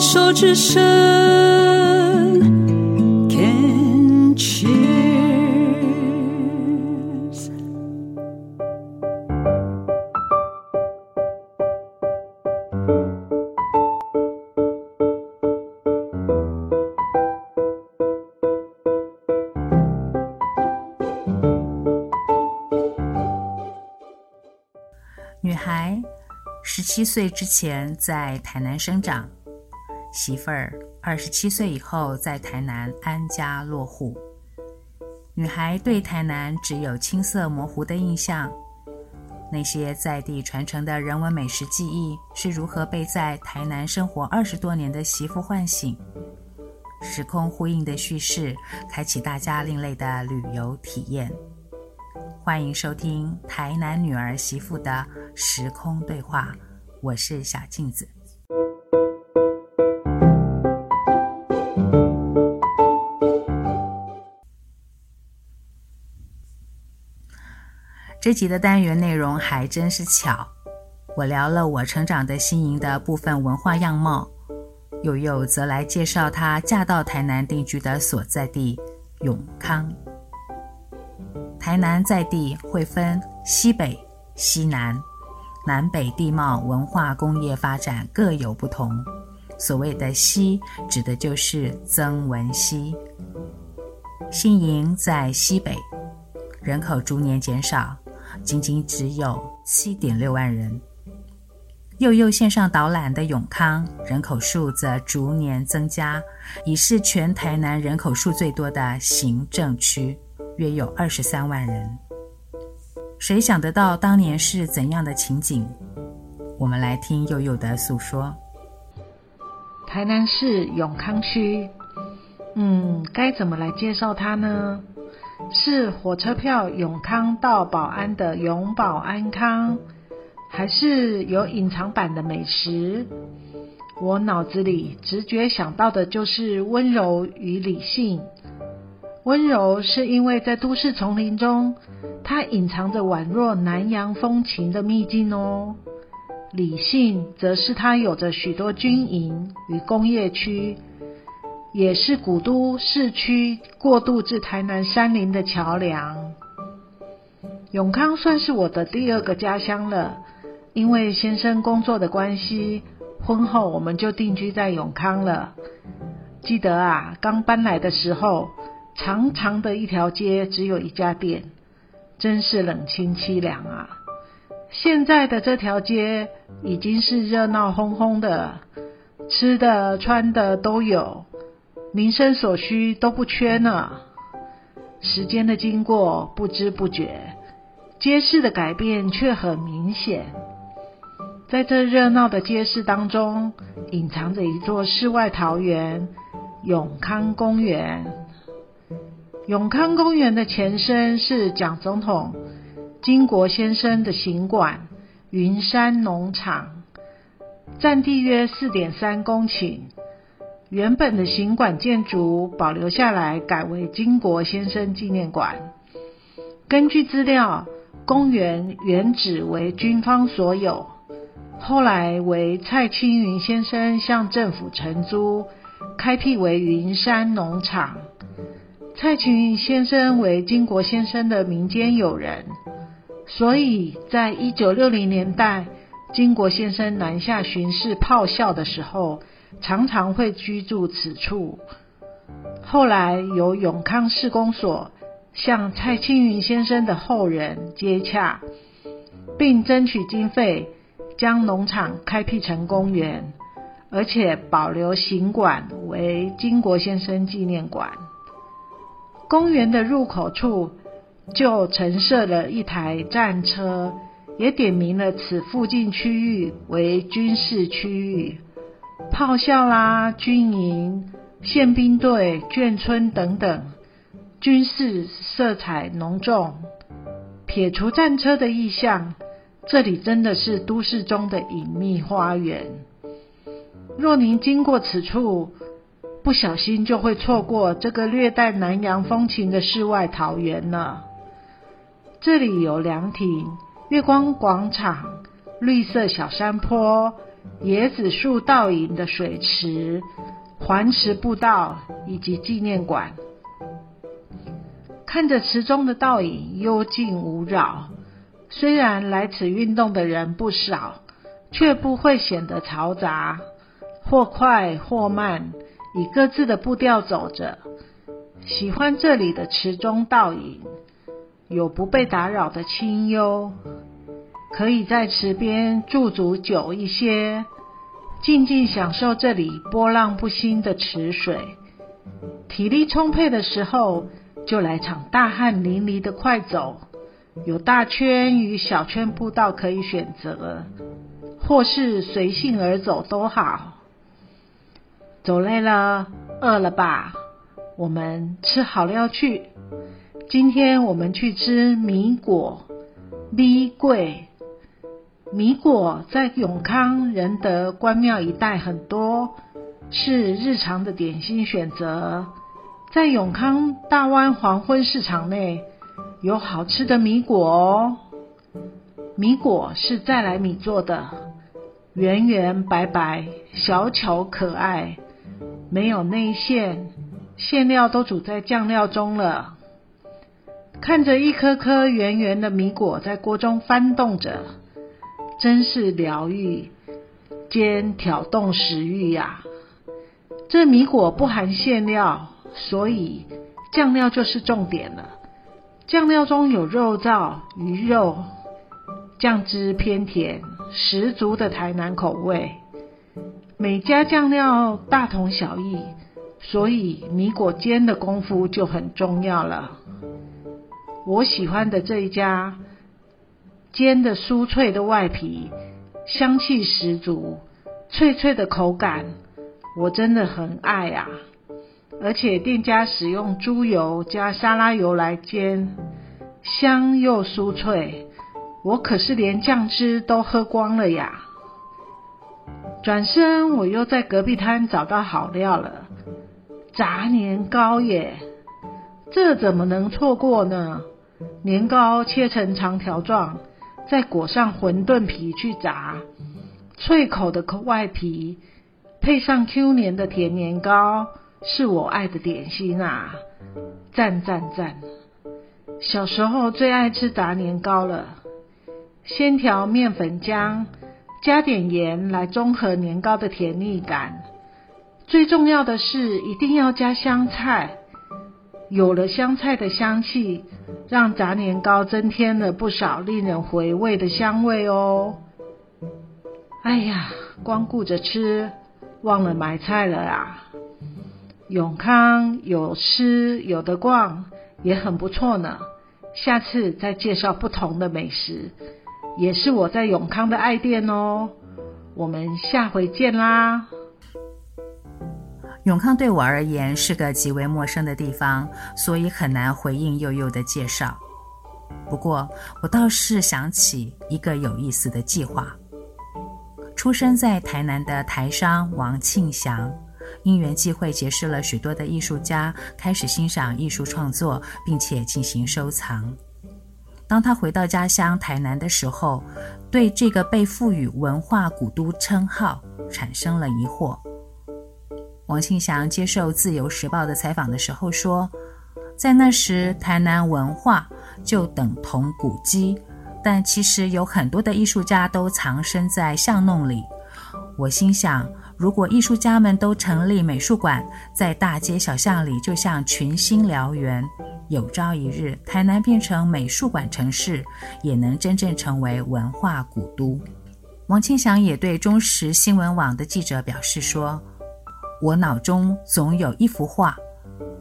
手之声，Can cheers。女孩十七岁之前在台南生长。媳妇儿二十七岁以后在台南安家落户，女孩对台南只有青涩模糊的印象。那些在地传承的人文美食记忆是如何被在台南生活二十多年的媳妇唤醒？时空呼应的叙事，开启大家另类的旅游体验。欢迎收听《台南女儿媳妇的时空对话》，我是小镜子。这集的单元内容还真是巧，我聊了我成长的新营的部分文化样貌，又又则来介绍她嫁到台南定居的所在地永康。台南在地会分西北、西南，南北地貌、文化、工业发展各有不同。所谓的西，指的就是曾文溪。新营在西北，人口逐年减少。仅仅只有七点六万人。又又线上导览的永康，人口数则逐年增加，已是全台南人口数最多的行政区，约有二十三万人。谁想得到当年是怎样的情景？我们来听佑佑的诉说。台南市永康区，嗯，该怎么来介绍它呢？是火车票永康到宝安的永保安康，还是有隐藏版的美食？我脑子里直觉想到的就是温柔与理性。温柔是因为在都市丛林中，它隐藏着宛若南洋风情的秘境哦。理性则是它有着许多军营与工业区。也是古都市区过渡至台南山林的桥梁。永康算是我的第二个家乡了，因为先生工作的关系，婚后我们就定居在永康了。记得啊，刚搬来的时候，长长的一条街只有一家店，真是冷清凄凉啊。现在的这条街已经是热闹哄哄的，吃的穿的都有。民生所需都不缺呢。时间的经过不知不觉，街市的改变却很明显。在这热闹的街市当中，隐藏着一座世外桃源——永康公园。永康公园的前身是蒋总统金国先生的行馆云山农场，占地约四点三公顷。原本的行馆建筑保留下来，改为金国先生纪念馆。根据资料，公园原址为军方所有，后来为蔡青云先生向政府承租，开辟为云山农场。蔡青云先生为金国先生的民间友人，所以在一九六零年代，金国先生南下巡视炮校的时候，常常会居住此处。后来由永康市公所向蔡青云先生的后人接洽，并争取经费，将农场开辟成公园，而且保留行馆为经国先生纪念馆。公园的入口处就陈设了一台战车，也点明了此附近区域为军事区域。炮校啦、军营、宪兵队、眷村等等，军事色彩浓重。撇除战车的意象，这里真的是都市中的隐秘花园。若您经过此处，不小心就会错过这个略带南洋风情的世外桃源了。这里有凉亭、月光广场、绿色小山坡、椰子树倒影的水池、环池步道以及纪念馆。看着池中的倒影幽静无扰，虽然来此运动的人不少，却不会显得嘈杂，或快或慢，以各自的步调走着。喜欢这里的池中倒影，有不被打扰的清幽，可以在池边驻足久一些，静静享受这里波浪不兴的池水。体力充沛的时候，就来场大汗淋漓的快走，有大圈与小圈步道可以选择，或是随性而走都好。走累了，饿了吧？我们吃好料去。今天我们去吃米果，米桂。米果在永康仁德关庙一带很多，是日常的点心选择。在永康大湾黄昏市场内，有好吃的米果哦。米果是再来米做的，圆圆白白，小巧可爱，没有内馅，馅料都煮在酱料中了。看着一颗颗圆圆的米果在锅中翻动着，真是疗愈兼挑动食欲呀！这米果不含馅料。所以酱料就是重点了。酱料中有肉燥、鱼肉，酱汁偏甜，十足的台南口味。每家酱料大同小异，所以米果煎的功夫就很重要了。我喜欢的这一家，煎的酥脆的外皮，香气十足，脆脆的口感，我真的很爱啊。而且店家使用猪油加沙拉油来煎，香又酥脆，我可是连酱汁都喝光了呀！转身我又在隔壁摊找到好料了，炸年糕耶！这怎么能错过呢？年糕切成长条状，再裹上馄饨皮去炸，脆口的外皮配上 Q 黏的甜年糕。是我爱的点心啊！赞赞赞！小时候最爱吃炸年糕了。先调面粉浆，加点盐来中和年糕的甜腻感。最重要的是一定要加香菜。有了香菜的香气，让炸年糕增添了不少令人回味的香味哦。哎呀，光顾着吃，忘了买菜了啊！永康有吃有得逛，也很不错呢。下次再介绍不同的美食，也是我在永康的爱店哦。我们下回见啦！永康对我而言是个极为陌生的地方，所以很难回应悠悠的介绍。不过，我倒是想起一个有意思的计划。出生在台南的台商王庆祥。因缘际会，结识了许多的艺术家，开始欣赏艺术创作，并且进行收藏。当他回到家乡台南的时候，对这个被赋予文化古都称号产生了疑惑。王庆祥接受《自由时报》的采访的时候说，在那时，台南文化就等同古迹，但其实有很多的艺术家都藏身在巷弄里。我心想，如果艺术家们都成立美术馆，在大街小巷里，就像群星燎原，有朝一日，台南变成美术馆城市，也能真正成为文化古都。王庆祥也对中时新闻网的记者表示说：“我脑中总有一幅画，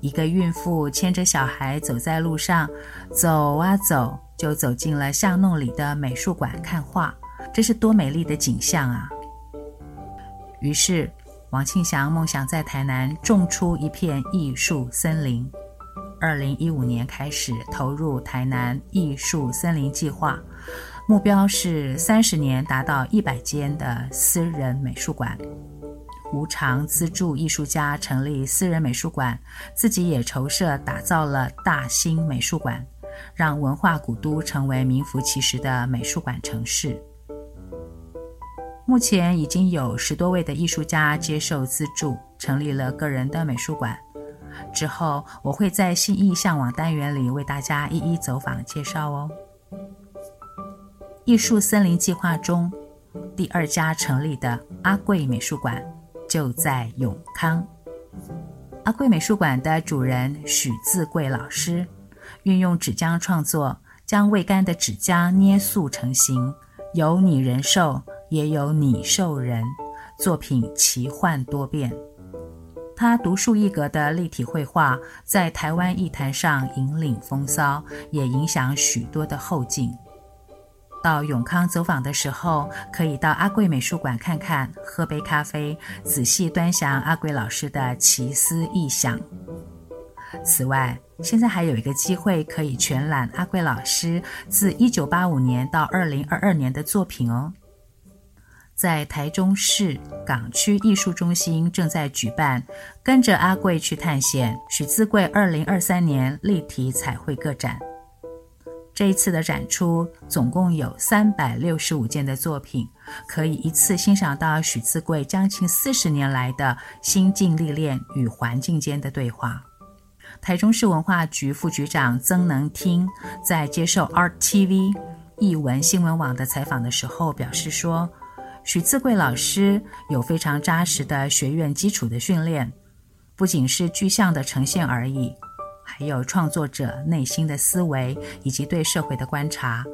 一个孕妇牵着小孩走在路上，走啊走，就走进了巷弄里的美术馆看画，这是多美丽的景象啊！”于是，王庆祥梦想在台南种出一片艺术森林。二零一五年开始投入台南艺术森林计划，目标是三十年达到一百间的私人美术馆，无偿资助艺术家成立私人美术馆，自己也筹设打造了大兴美术馆，让文化古都成为名副其实的美术馆城市。目前已经有十多位的艺术家接受资助，成立了个人的美术馆。之后我会在新意向往单元里为大家一一走访介绍哦。艺术森林计划中第二家成立的阿贵美术馆就在永康。阿贵美术馆的主人许自贵老师，运用纸浆创作，将未干的纸浆捏塑成型，有拟人兽，也有拟兽人，作品奇幻多变。他独树一格的立体绘画，在台湾艺坛上引领风骚，也影响许多的后进。到永康走访的时候，可以到阿贵美术馆看看，喝杯咖啡，仔细端详阿贵老师的奇思异想。此外，现在还有一个机会可以全览阿贵老师自1985年到2022年的作品哦。在台中市港区艺术中心正在举办“跟着阿贵去探险”许自贵2023年立体彩绘个展。这一次的展出总共有三百六十五件的作品，可以一次欣赏到许自贵将近四十年来的心境历练与环境间的对话。台中市文化局副局长曾能听在接受 Art TV 艺文新闻网的采访的时候表示说，许自贵老师有非常扎实的学院基础的训练，不仅是具象的呈现而已。还有创作者内心的思维以及对社会的观察，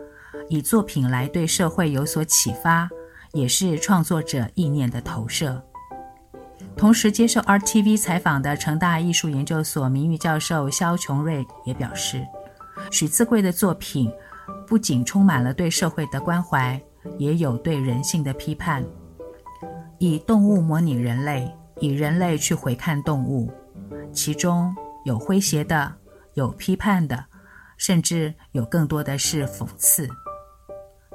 以作品来对社会有所启发，也是创作者意念的投射。同时接受 RTV 采访的成大艺术研究所名誉教授萧琼瑞也表示，许自贵的作品不仅充满了对社会的关怀，也有对人性的批判，以动物模拟人类，以人类去回看动物，其中。有诙谐的，有批判的，甚至有更多的是讽刺，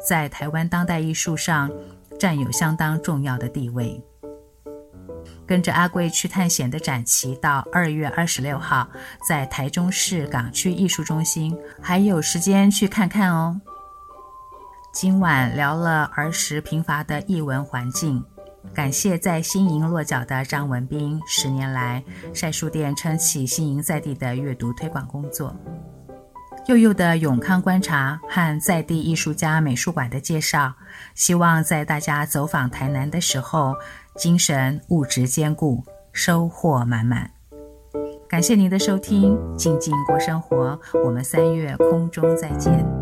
在台湾当代艺术上占有相当重要的地位。跟着阿贵去探险的展期到二月二十六号，在台中市港区艺术中心，还有时间去看看哦。今晚聊了儿时贫乏的艺文环境。感谢在新营落脚的张文斌，十年来晒书店撑起新营在地的阅读推广工作。幼幼的永康观察和在地艺术家美术馆的介绍，希望在大家走访台南的时候，精神物质兼顾，收获满满。感谢您的收听，静静过生活，我们三月空中再见。